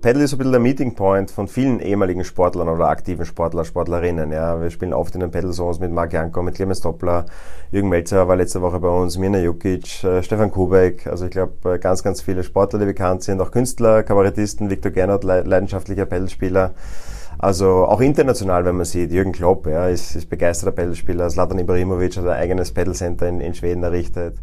Paddle ist ein bisschen der Meeting Point von vielen ehemaligen Sportlern oder aktiven Sportler, Sportlerinnen. Ja, wir spielen oft in den Paddle Zones mit Marc Janko, mit Clemens Doppler, Jürgen Melzer war letzte Woche bei uns, Mirna Jukic, äh, Stefan Kubek. Also ich glaube, äh, ganz, ganz viele Sportler, die bekannt sind, auch Künstler, Kabarettisten, Viktor Gernot, leidenschaftlicher Paddlespieler. Also auch international, wenn man sieht, Jürgen Klopp ja, ist, ist begeisterter Paddlespieler, Zlatan Ibrahimovic hat ein eigenes Paddle Center in, in Schweden errichtet.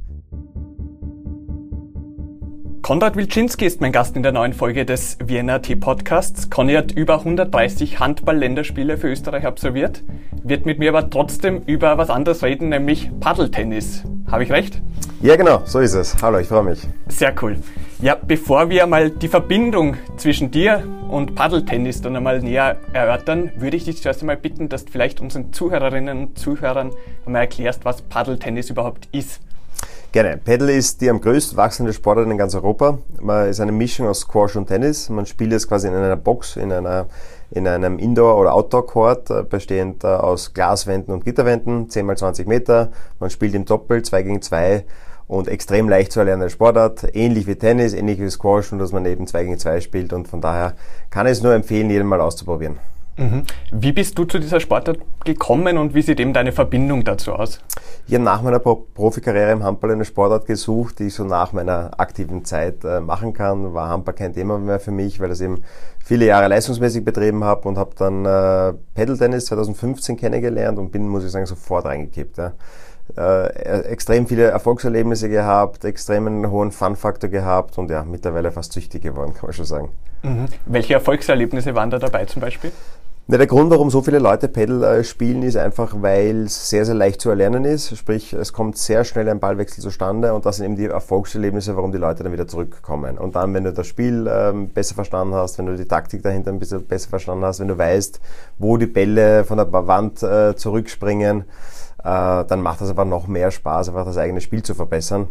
Konrad Wilczynski ist mein Gast in der neuen Folge des Vienna T Podcasts. Conny hat über 130 Handball-Länderspiele für Österreich absolviert, wird mit mir aber trotzdem über was anderes reden, nämlich Paddeltennis. Habe ich recht? Ja, genau, so ist es. Hallo, ich freue mich. Sehr cool. Ja, bevor wir mal die Verbindung zwischen dir und Paddeltennis dann einmal näher erörtern, würde ich dich zuerst einmal bitten, dass du vielleicht unseren Zuhörerinnen und Zuhörern einmal erklärst, was Paddeltennis überhaupt ist. Gerne. Paddle ist die am größten wachsende Sportart in ganz Europa. Man ist eine Mischung aus Squash und Tennis. Man spielt es quasi in einer Box, in einer in einem Indoor- oder Outdoor-Court, äh, bestehend äh, aus Glaswänden und Gitterwänden, 10 mal 20 Meter. Man spielt im Doppel, 2 gegen 2 und extrem leicht zu erlernende Sportart, ähnlich wie Tennis, ähnlich wie Squash, nur dass man eben 2 gegen 2 spielt und von daher kann ich es nur empfehlen, jeden mal auszuprobieren. Mhm. Wie bist du zu dieser Sportart gekommen und wie sieht eben deine Verbindung dazu aus? Ich habe nach meiner Profikarriere im Handball eine Sportart gesucht, die ich so nach meiner aktiven Zeit äh, machen kann. War Handball kein Thema mehr für mich, weil das eben viele Jahre leistungsmäßig betrieben habe und habe dann äh, Pedal-Tennis 2015 kennengelernt und bin, muss ich sagen, sofort reingekippt. Ja. Äh, extrem viele Erfolgserlebnisse gehabt, extremen hohen Fun-Faktor gehabt und ja, mittlerweile fast süchtig geworden, kann man schon sagen. Mhm. Welche Erfolgserlebnisse waren da dabei zum Beispiel? Na, der Grund, warum so viele Leute Pedal äh, spielen, ist einfach, weil es sehr, sehr leicht zu erlernen ist. Sprich, es kommt sehr schnell ein Ballwechsel zustande und das sind eben die Erfolgserlebnisse, warum die Leute dann wieder zurückkommen. Und dann, wenn du das Spiel ähm, besser verstanden hast, wenn du die Taktik dahinter ein bisschen besser verstanden hast, wenn du weißt, wo die Bälle von der Wand äh, zurückspringen, äh, dann macht das einfach noch mehr Spaß, einfach das eigene Spiel zu verbessern.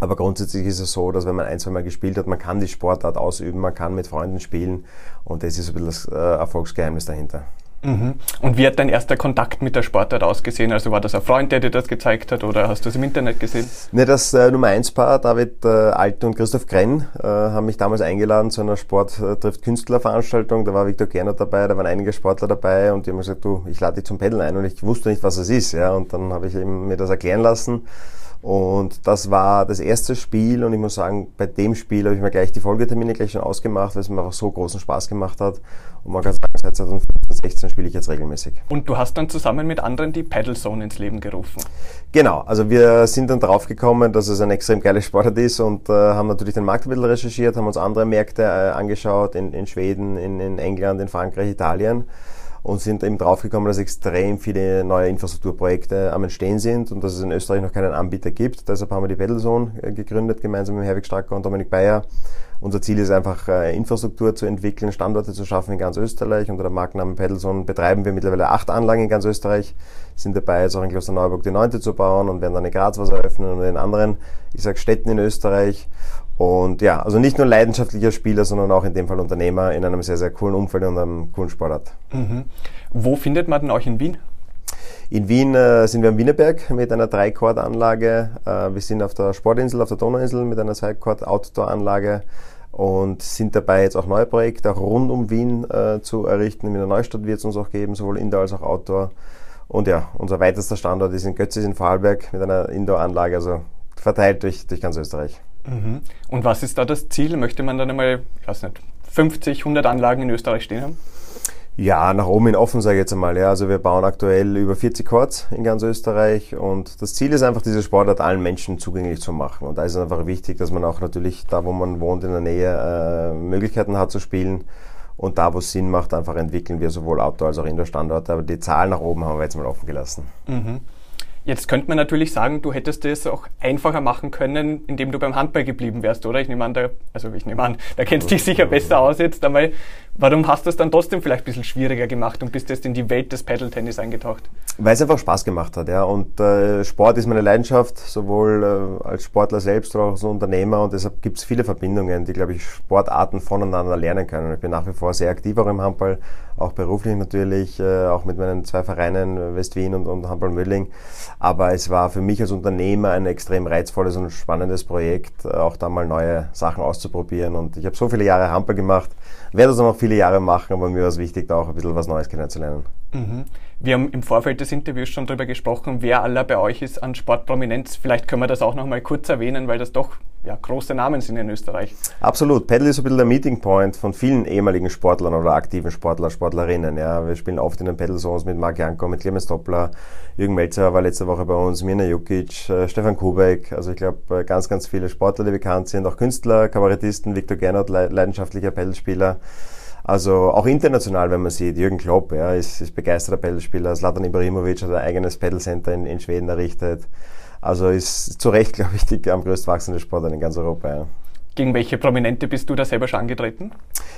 Aber grundsätzlich ist es so, dass wenn man ein, zwei Mal gespielt hat, man kann die Sportart ausüben, man kann mit Freunden spielen und das ist ein bisschen das äh, Erfolgsgeheimnis dahinter. Mhm. Und wie hat dein erster Kontakt mit der Sportart ausgesehen? Also war das ein Freund, der dir das gezeigt hat oder hast du es im Internet gesehen? Ne, das äh, Nummer 1 Paar, David äh, Alten und Christoph Krenn, äh, haben mich damals eingeladen zu einer Sport äh, trifft Künstler Veranstaltung. Da war Viktor Gernot dabei, da waren einige Sportler dabei und die haben gesagt, du, ich lade dich zum Paddeln ein und ich wusste nicht, was es ist. Ja, und dann habe ich eben mir das erklären lassen und das war das erste Spiel und ich muss sagen, bei dem Spiel habe ich mir gleich die Folgetermine gleich schon ausgemacht, weil es mir einfach so großen Spaß gemacht hat. Und man kann sagen, seit 2015, 16 spiele ich jetzt regelmäßig. Und du hast dann zusammen mit anderen die Paddle Zone ins Leben gerufen. Genau, also wir sind dann drauf gekommen, dass es ein extrem geiles Sportart ist und äh, haben natürlich den Markt ein bisschen recherchiert, haben uns andere Märkte äh, angeschaut in, in Schweden, in, in England, in Frankreich, Italien und sind eben draufgekommen, dass extrem viele neue Infrastrukturprojekte am Entstehen sind und dass es in Österreich noch keinen Anbieter gibt. Deshalb haben wir die Battlezone äh, gegründet, gemeinsam mit Herwig Stracker und Dominik Bayer. Unser Ziel ist einfach, äh, Infrastruktur zu entwickeln, Standorte zu schaffen in ganz Österreich. Unter dem Markennamen Pedalzone betreiben wir mittlerweile acht Anlagen in ganz Österreich, sind dabei, jetzt auch in Klosterneuburg die neunte zu bauen und werden dann in Graz was eröffnen und in anderen, ich sag Städten in Österreich. Und ja, also nicht nur leidenschaftlicher Spieler, sondern auch in dem Fall Unternehmer in einem sehr, sehr coolen Umfeld und einem coolen Sportart. Mhm. Wo findet man denn euch in Wien? In Wien äh, sind wir am Wienerberg mit einer Dreichord-Anlage. Äh, wir sind auf der Sportinsel, auf der Donauinsel mit einer Zweichord-Outdoor-Anlage und sind dabei jetzt auch neue Projekte auch rund um Wien äh, zu errichten. In der Neustadt wird es uns auch geben, sowohl Indoor als auch Outdoor. Und ja, unser weitester Standort ist in Götzis in Vorarlberg mit einer Indoor-Anlage, also verteilt durch, durch ganz Österreich. Mhm. Und was ist da das Ziel? Möchte man dann einmal, ich weiß nicht, 50, 100 Anlagen in Österreich stehen haben? Ja, nach oben hin offen, sage ich jetzt einmal. Ja, also wir bauen aktuell über 40 Courts in ganz Österreich und das Ziel ist einfach, diese Sportart allen Menschen zugänglich zu machen. Und da ist es einfach wichtig, dass man auch natürlich da, wo man wohnt, in der Nähe äh, Möglichkeiten hat zu spielen. Und da, wo es Sinn macht, einfach entwickeln wir sowohl Outdoor als auch Indoor-Standorte. Aber die Zahl nach oben haben wir jetzt mal offen gelassen. Mhm. Jetzt könnte man natürlich sagen, du hättest es auch einfacher machen können, indem du beim Handball geblieben wärst, oder? Ich nehme an, da, also ich nehme an, da kennst du dich sicher besser aus jetzt einmal. Warum hast du es dann trotzdem vielleicht ein bisschen schwieriger gemacht und bist jetzt in die Welt des Paddle-Tennis eingetaucht? Weil es einfach Spaß gemacht hat, ja. Und äh, Sport ist meine Leidenschaft, sowohl äh, als Sportler selbst oder auch als Unternehmer. Und deshalb gibt es viele Verbindungen, die, glaube ich, Sportarten voneinander lernen können. Ich bin nach wie vor sehr aktiv auch im Handball, auch beruflich natürlich, äh, auch mit meinen zwei Vereinen West-Wien und, und Handball Mödling. Aber es war für mich als Unternehmer ein extrem reizvolles und spannendes Projekt, äh, auch da mal neue Sachen auszuprobieren. Und ich habe so viele Jahre Handball gemacht, werde das noch viele Jahre machen, aber mir war es wichtig, da auch ein bisschen was Neues kennenzulernen. Mhm. Wir haben im Vorfeld des Interviews schon darüber gesprochen, wer aller bei euch ist an Sportprominenz. Vielleicht können wir das auch noch mal kurz erwähnen, weil das doch ja, große Namen sind in Österreich. Absolut. Paddle ist ein bisschen der Meeting Point von vielen ehemaligen Sportlern oder aktiven Sportler, Sportlerinnen. Ja, wir spielen oft in den Paddle Zones mit Marc Janko, mit Clemens Doppler, Jürgen Melzer war letzte Woche bei uns, Mirna Jukic, äh, Stefan Kubek. Also ich glaube, äh, ganz, ganz viele Sportler, die bekannt sind, auch Künstler, Kabarettisten, Viktor Gernot, leidenschaftlicher Paddlespieler. Also auch international, wenn man sieht, Jürgen Klopp ja, ist, ist begeisterter Paddlespieler, Zlatan Ibrahimovic hat ein eigenes Paddlecenter in, in Schweden errichtet. Also ist zu Recht, glaube ich, die am größt wachsende Sportart in ganz Europa. Ja. Gegen welche Prominente bist du da selber schon angetreten?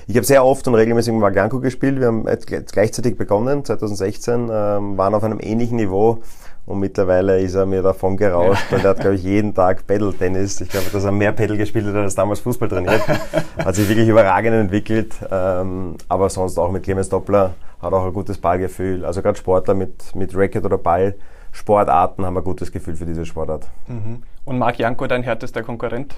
Ich habe sehr oft und regelmäßig mit Marganko gespielt. Wir haben gleichzeitig begonnen, 2016, ähm, waren auf einem ähnlichen Niveau und mittlerweile ist er mir davon gerauscht, weil er hat, glaube ich, jeden Tag Pedal-Tennis. Ich glaube, dass er mehr Pedal gespielt hat als damals Fußball trainiert. Hat sich wirklich überragend entwickelt. Ähm, aber sonst auch mit Clemens Doppler hat auch ein gutes Ballgefühl. Also gerade Sportler mit, mit Racket oder Ball. Sportarten haben ein gutes Gefühl für diese Sportart. Mhm. Und Marc Janko dein härtester Konkurrent?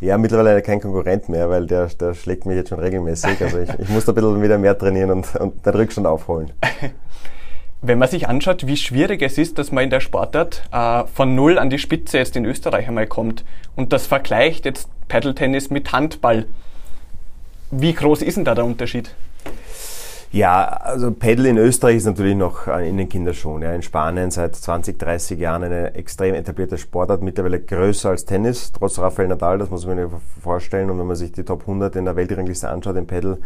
Ja, mittlerweile kein Konkurrent mehr, weil der, der schlägt mich jetzt schon regelmäßig. Also ich, ich muss da ein bisschen wieder mehr trainieren und, und den Rückstand aufholen. Wenn man sich anschaut, wie schwierig es ist, dass man in der Sportart äh, von Null an die Spitze jetzt in Österreich einmal kommt und das vergleicht jetzt Paddle-Tennis mit Handball, wie groß ist denn da der Unterschied? Ja, also Paddle in Österreich ist natürlich noch in den Kinderschuhen. Ja. In Spanien seit 20, 30 Jahren eine extrem etablierte Sportart, mittlerweile größer als Tennis, trotz Rafael Nadal, das muss man sich vorstellen. Und wenn man sich die Top 100 in der Weltrangliste anschaut, im Paddle,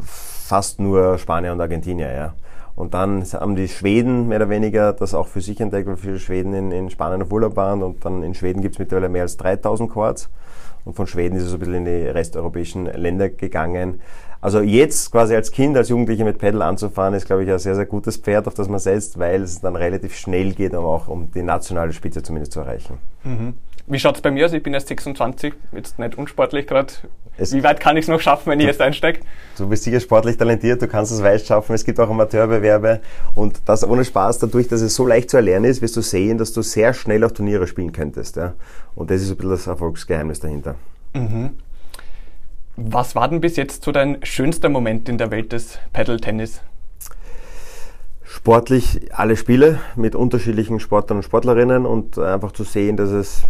fast nur Spanier und Argentinier. Ja. Und dann haben die Schweden mehr oder weniger das auch für sich entdeckt, weil viele Schweden in, in Spanien auf Urlaub waren. Und dann in Schweden gibt es mittlerweile mehr als 3000 Quads. Und von Schweden ist es so ein bisschen in die resteuropäischen Länder gegangen. Also jetzt quasi als Kind, als Jugendlicher mit Pedal anzufahren, ist, glaube ich, ein sehr, sehr gutes Pferd, auf das man setzt, weil es dann relativ schnell geht, um auch um die nationale Spitze zumindest zu erreichen. Mhm. Wie schaut es bei mir aus? Ich bin erst 26, jetzt nicht unsportlich gerade. Wie weit kann ich es noch schaffen, wenn ich jetzt einsteige? Du bist sicher sportlich talentiert, du kannst es weit schaffen. Es gibt auch Amateurbewerbe und das ohne Spaß, dadurch, dass es so leicht zu erlernen ist, wirst du sehen, dass du sehr schnell auf Turniere spielen könntest. Ja? Und das ist ein bisschen das Erfolgsgeheimnis dahinter. Mhm. Was war denn bis jetzt so dein schönster Moment in der Welt des Paddle-Tennis? Sportlich alle Spiele mit unterschiedlichen Sportlern und Sportlerinnen und einfach zu sehen, dass es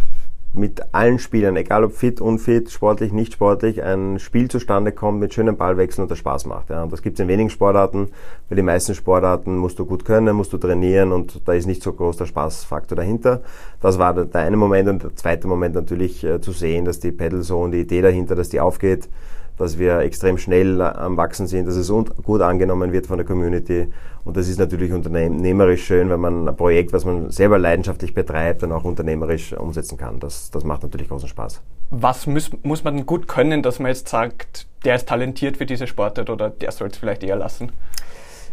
mit allen Spielern, egal ob fit, unfit, sportlich, nicht sportlich, ein Spiel zustande kommt mit schönen Ballwechseln und das Spaß macht. Ja. Und das gibt es in wenigen Sportarten. Bei den meisten Sportarten musst du gut können, musst du trainieren und da ist nicht so groß der Spaßfaktor dahinter. Das war der, eine Moment und der zweite Moment natürlich äh, zu sehen, dass die Pedal Zone, die Idee dahinter, dass die aufgeht, dass wir extrem schnell am Wachsen sind, dass es gut angenommen wird von der Community. Und das ist natürlich unternehmerisch schön, wenn man ein Projekt, was man selber leidenschaftlich betreibt, dann auch unternehmerisch umsetzen kann. Das, das macht natürlich großen Spaß. Was muss, muss man denn gut können, dass man jetzt sagt, der ist talentiert für diese Sportart oder der soll es vielleicht eher lassen?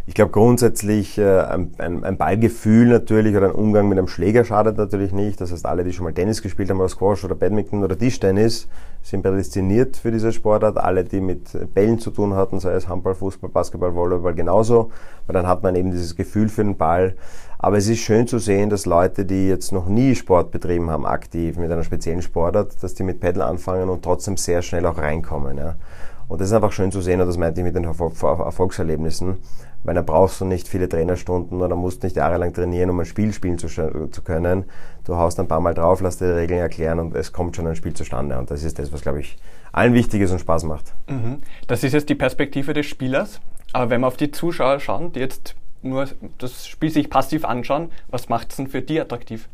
Ich glaube grundsätzlich äh, ein, ein, Ballgefühl natürlich oder ein Umgang mit einem Schläger schadet natürlich nicht. Das heißt, alle, die schon mal Tennis gespielt haben oder Squash oder Badminton oder Tischtennis, sind prädestiniert für diese Sportart. Alle, die mit Bällen zu tun hatten, sei es Handball, Fußball, Basketball, Volleyball genauso, weil dann hat man eben dieses Gefühl für den Ball. Aber es ist schön zu sehen, dass Leute, die jetzt noch nie Sport betrieben haben, aktiv mit einer speziellen Sportart, dass die mit Pedal anfangen und trotzdem sehr schnell auch reinkommen. Ja. Und das ist einfach schön zu sehen und das meinte ich mit den Erfolgserlebnissen weil da brauchst du nicht viele Trainerstunden oder musst nicht jahrelang trainieren, um ein Spiel spielen zu, zu können. Du haust ein paar Mal drauf, lass dir die Regeln erklären und es kommt schon ein Spiel zustande. Und das ist das, was, glaube ich, allen wichtig ist und Spaß macht. Mhm. Das ist jetzt die Perspektive des Spielers. Aber wenn wir auf die Zuschauer schauen, die jetzt nur das Spiel sich passiv anschauen, was macht es denn für die attraktiv?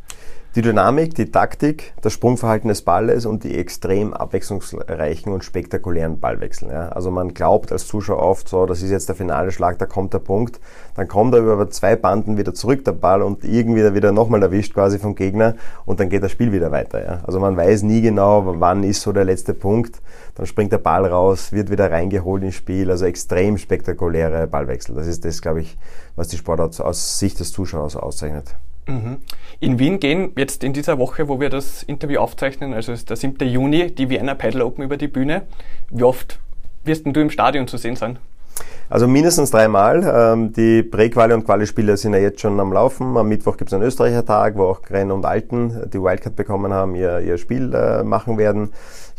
Die Dynamik, die Taktik, das Sprungverhalten des Balles und die extrem abwechslungsreichen und spektakulären Ballwechsel. Ja. Also man glaubt als Zuschauer oft so, das ist jetzt der finale Schlag, da kommt der Punkt. Dann kommt er über zwei Banden wieder zurück, der Ball, und irgendwie wieder nochmal erwischt quasi vom Gegner und dann geht das Spiel wieder weiter. Ja. Also man weiß nie genau, wann ist so der letzte Punkt. Dann springt der Ball raus, wird wieder reingeholt ins Spiel. Also extrem spektakuläre Ballwechsel. Das ist das, glaube ich, was die Sportart aus Sicht des Zuschauers auszeichnet. Mhm. In Wien gehen jetzt in dieser Woche, wo wir das Interview aufzeichnen, also ist der 7. Juni, die Vienna Paddle Open über die Bühne. Wie oft wirst du im Stadion zu sehen sein? Also mindestens dreimal. Ähm, die Prä-Quali- und Quali-Spiele sind ja jetzt schon am Laufen. Am Mittwoch gibt es einen Österreicher Tag, wo auch Gren und Alten, die Wildcard bekommen haben, ihr, ihr Spiel äh, machen werden.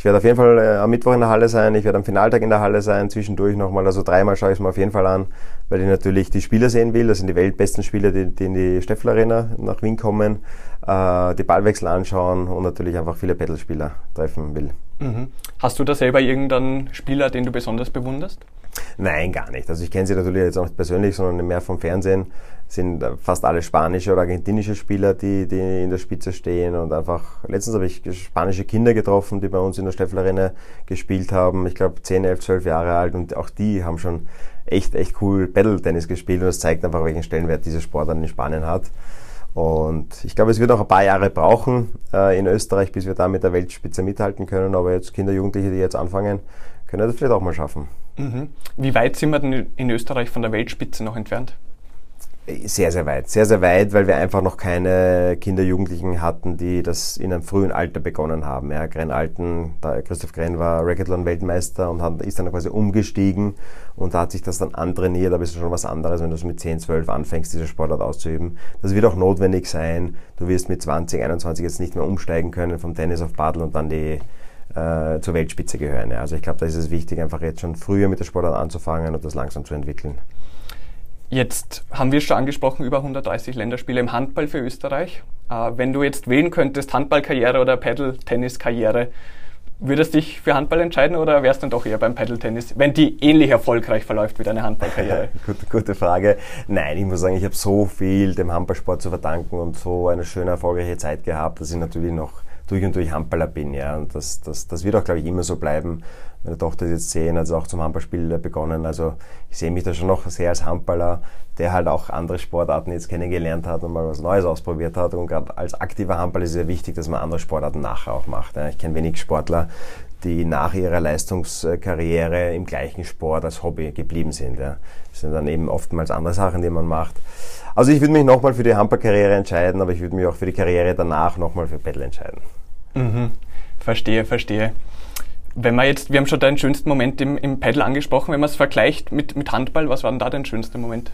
Ich werde auf jeden Fall äh, am Mittwoch in der Halle sein, ich werde am Finaltag in der Halle sein, zwischendurch nochmal, also dreimal schaue ich es mir auf jeden Fall an, weil ich natürlich die Spieler sehen will. Das sind die weltbesten Spieler, die, die in die Steffel Arena nach Wien kommen, äh, die Ballwechsel anschauen und natürlich einfach viele Pedalspieler treffen will. Mhm. Hast du da selber irgendeinen Spieler, den du besonders bewunderst? Nein, gar nicht. Also ich kenne sie natürlich jetzt auch nicht persönlich, sondern mehr vom Fernsehen. Sind fast alle spanische oder argentinische Spieler, die, die in der Spitze stehen. Und einfach, letztens habe ich spanische Kinder getroffen, die bei uns in der Steffel gespielt haben. Ich glaube 10, 11, 12 Jahre alt. Und auch die haben schon echt, echt cool Battle-Tennis gespielt. Und das zeigt einfach, welchen Stellenwert dieser Sport dann in Spanien hat. Und ich glaube, es wird noch ein paar Jahre brauchen äh, in Österreich, bis wir da mit der Weltspitze mithalten können. Aber jetzt Kinder, Jugendliche, die jetzt anfangen, können das vielleicht auch mal schaffen. Mhm. Wie weit sind wir denn in Österreich von der Weltspitze noch entfernt? Sehr, sehr weit. Sehr, sehr weit, weil wir einfach noch keine Kinder, Jugendlichen hatten, die das in einem frühen Alter begonnen haben. Ja, Gren Alten, Christoph Gren war Racketlon-Weltmeister und hat, ist dann quasi umgestiegen und da hat sich das dann antrainiert, aber es ist schon was anderes, wenn du so mit 10, 12 anfängst, diese Sportart auszuüben. Das wird auch notwendig sein. Du wirst mit 20, 21 jetzt nicht mehr umsteigen können vom Tennis auf Paddle und dann die äh, zur Weltspitze gehören. Ja. Also ich glaube, da ist es wichtig, einfach jetzt schon früher mit der Sportart anzufangen und das langsam zu entwickeln. Jetzt haben wir schon angesprochen, über 130 Länderspiele im Handball für Österreich. Äh, wenn du jetzt wählen könntest, Handballkarriere oder Paddle-Tennis-Karriere, würdest du dich für Handball entscheiden oder wärst du dann doch eher beim Paddle-Tennis, wenn die ähnlich erfolgreich verläuft wie deine Handballkarriere? gute, gute Frage. Nein, ich muss sagen, ich habe so viel dem Handballsport zu verdanken und so eine schöne, erfolgreiche Zeit gehabt, dass ich natürlich noch durch und durch Handballer bin. Ja. Und das, das, das wird auch, glaube ich, immer so bleiben. Meine Tochter ist jetzt zehn, also auch zum Handballspiel begonnen. Also ich sehe mich da schon noch sehr als Handballer, der halt auch andere Sportarten jetzt kennengelernt hat und mal was Neues ausprobiert hat. Und gerade als aktiver Handballer ist es sehr wichtig, dass man andere Sportarten nachher auch macht. Ja. Ich kenne wenig Sportler, die nach ihrer Leistungskarriere im gleichen Sport als Hobby geblieben sind. Ja. Das sind dann eben oftmals andere Sachen, die man macht. Also ich würde mich nochmal für die Handballkarriere entscheiden, aber ich würde mich auch für die Karriere danach nochmal für Paddle entscheiden. Mhm. Verstehe, verstehe. Wenn man jetzt, wir haben schon deinen schönsten Moment im, im Paddle angesprochen, wenn man es vergleicht mit, mit Handball, was war denn da dein schönster Moment?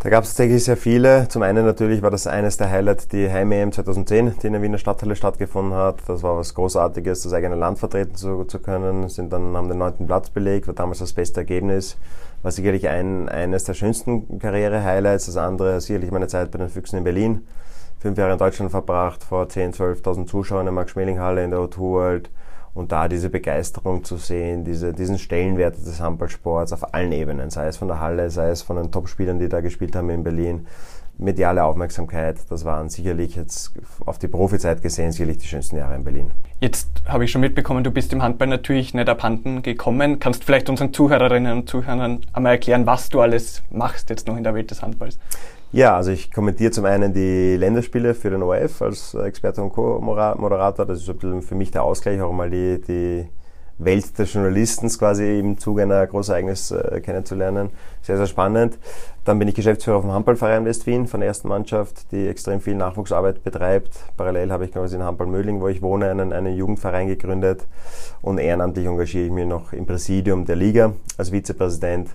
Da gab es tatsächlich sehr viele. Zum einen natürlich war das eines der Highlights die Heim-EM 2010, die in der Wiener Stadthalle stattgefunden hat. Das war was Großartiges, das eigene Land vertreten zu, zu können. Sind dann, haben den neunten Platz belegt, war damals das beste Ergebnis. War sicherlich ein, eines der schönsten Karriere-Highlights. Das andere sicherlich meine Zeit bei den Füchsen in Berlin fünf Jahre in Deutschland verbracht, vor 10.000, 12.000 Zuschauern in der Max-Schmeling-Halle in der O2 World. Und da diese Begeisterung zu sehen, diese, diesen Stellenwert des Handballsports auf allen Ebenen, sei es von der Halle, sei es von den Topspielern, die da gespielt haben in Berlin, mediale Aufmerksamkeit, das waren sicherlich jetzt auf die Profizeit gesehen sicherlich die schönsten Jahre in Berlin. Jetzt habe ich schon mitbekommen, du bist im Handball natürlich nicht abhanden gekommen. Kannst vielleicht unseren Zuhörerinnen und Zuhörern einmal erklären, was du alles machst jetzt noch in der Welt des Handballs? Ja, also ich kommentiere zum einen die Länderspiele für den ORF als Experte und Co-Moderator. Das ist für mich der Ausgleich, auch mal die, die Welt des Journalisten quasi im Zuge einer Großereignis äh, kennenzulernen. Sehr, sehr spannend. Dann bin ich Geschäftsführer vom Handballverein West-Wien von der ersten Mannschaft, die extrem viel Nachwuchsarbeit betreibt. Parallel habe ich quasi in Handball-Mödling, wo ich wohne, einen, einen Jugendverein gegründet. Und ehrenamtlich engagiere ich mich noch im Präsidium der Liga als Vizepräsident,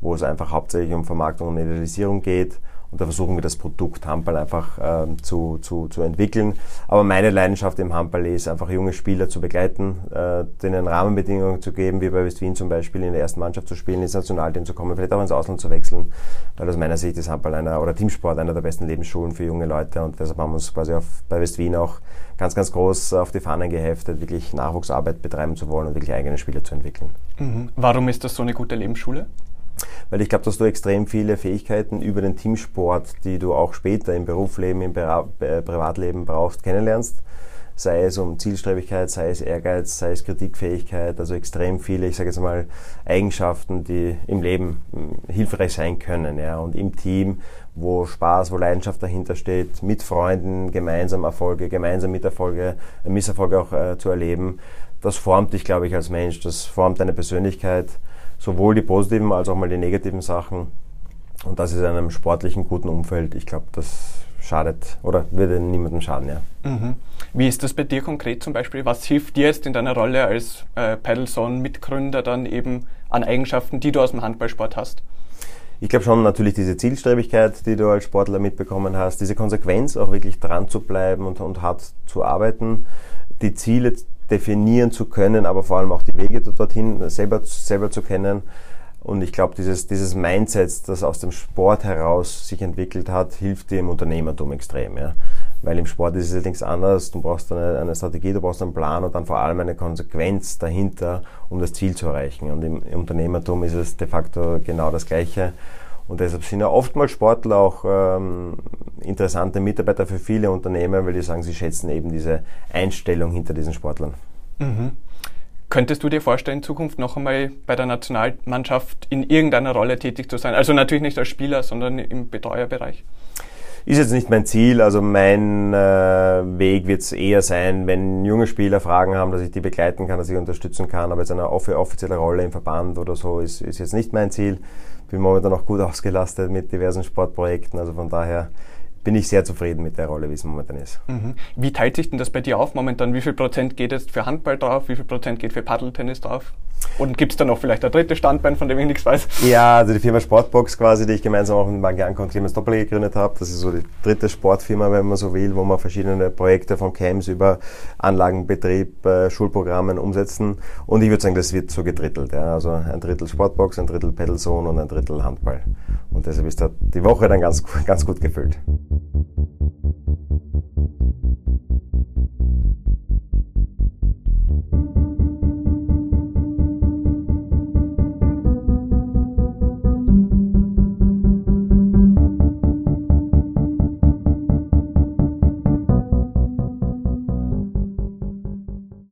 wo es einfach hauptsächlich um Vermarktung und Idealisierung geht und da versuchen wir das Produkt Handball einfach ähm, zu, zu, zu entwickeln. Aber meine Leidenschaft im Handball ist einfach junge Spieler zu begleiten, äh, denen Rahmenbedingungen zu geben, wie bei West-Wien zum Beispiel in der ersten Mannschaft zu spielen, ins Nationalteam zu kommen, vielleicht auch ins Ausland zu wechseln. Weil aus meiner Sicht ist Handball einer oder Teamsport einer der besten Lebensschulen für junge Leute und deshalb haben wir uns quasi auf, bei West-Wien auch ganz, ganz groß auf die Fahnen geheftet, wirklich Nachwuchsarbeit betreiben zu wollen und wirklich eigene Spieler zu entwickeln. Mhm. Warum ist das so eine gute Lebensschule? Weil ich glaube, dass du extrem viele Fähigkeiten über den Teamsport, die du auch später im Berufsleben, im Privatleben brauchst, kennenlernst sei es um Zielstrebigkeit, sei es Ehrgeiz, sei es Kritikfähigkeit, also extrem viele, ich sage jetzt mal, Eigenschaften, die im Leben hm, hilfreich sein können. Ja. Und im Team, wo Spaß, wo Leidenschaft dahinter steht, mit Freunden gemeinsam Erfolge, gemeinsam mit Erfolge, äh, Misserfolge auch äh, zu erleben, das formt dich, glaube ich, als Mensch, das formt deine Persönlichkeit, sowohl die positiven als auch mal die negativen Sachen. Und das ist in einem sportlichen, guten Umfeld, ich glaube, das schadet oder würde niemandem schaden, ja. Mhm. Wie ist das bei dir konkret zum Beispiel? Was hilft dir jetzt in deiner Rolle als äh, Paddlezone-Mitgründer dann eben an Eigenschaften, die du aus dem Handballsport hast? Ich glaube schon natürlich diese Zielstrebigkeit, die du als Sportler mitbekommen hast, diese Konsequenz auch wirklich dran zu bleiben und, und hart zu arbeiten, die Ziele definieren zu können, aber vor allem auch die Wege dorthin selber, selber zu kennen und ich glaube, dieses, dieses Mindset, das aus dem Sport heraus sich entwickelt hat, hilft dir im Unternehmertum extrem. Ja? Weil im Sport ist es allerdings anders. Du brauchst eine, eine Strategie, du brauchst einen Plan und dann vor allem eine Konsequenz dahinter, um das Ziel zu erreichen. Und im, im Unternehmertum ist es de facto genau das Gleiche. Und deshalb sind ja oftmals Sportler auch ähm, interessante Mitarbeiter für viele Unternehmen, weil die sagen, sie schätzen eben diese Einstellung hinter diesen Sportlern. Mhm. Könntest du dir vorstellen, in Zukunft noch einmal bei der Nationalmannschaft in irgendeiner Rolle tätig zu sein? Also natürlich nicht als Spieler, sondern im Betreuerbereich. Ist jetzt nicht mein Ziel. Also mein äh, Weg wird es eher sein, wenn junge Spieler Fragen haben, dass ich die begleiten kann, dass ich unterstützen kann. Aber jetzt eine offizielle Rolle im Verband oder so ist, ist jetzt nicht mein Ziel. Bin momentan auch gut ausgelastet mit diversen Sportprojekten. Also von daher bin ich sehr zufrieden mit der Rolle, wie es momentan ist. Mhm. Wie teilt sich denn das bei dir auf momentan? Wie viel Prozent geht jetzt für Handball drauf? Wie viel Prozent geht für Paddeltennis drauf? Und gibt es da noch vielleicht ein drittes Standbein, von dem ich nichts weiß? Ja, also die Firma Sportbox quasi, die ich gemeinsam auch mit Marian Clemens Doppel gegründet habe. Das ist so die dritte Sportfirma, wenn man so will, wo wir verschiedene Projekte von Camps über Anlagenbetrieb, äh, Schulprogrammen umsetzen. Und ich würde sagen, das wird so gedrittelt. Ja. Also ein Drittel Sportbox, ein Drittel Pedalzone und ein Drittel Handball. Und deshalb ist da die Woche dann ganz, ganz gut gefüllt.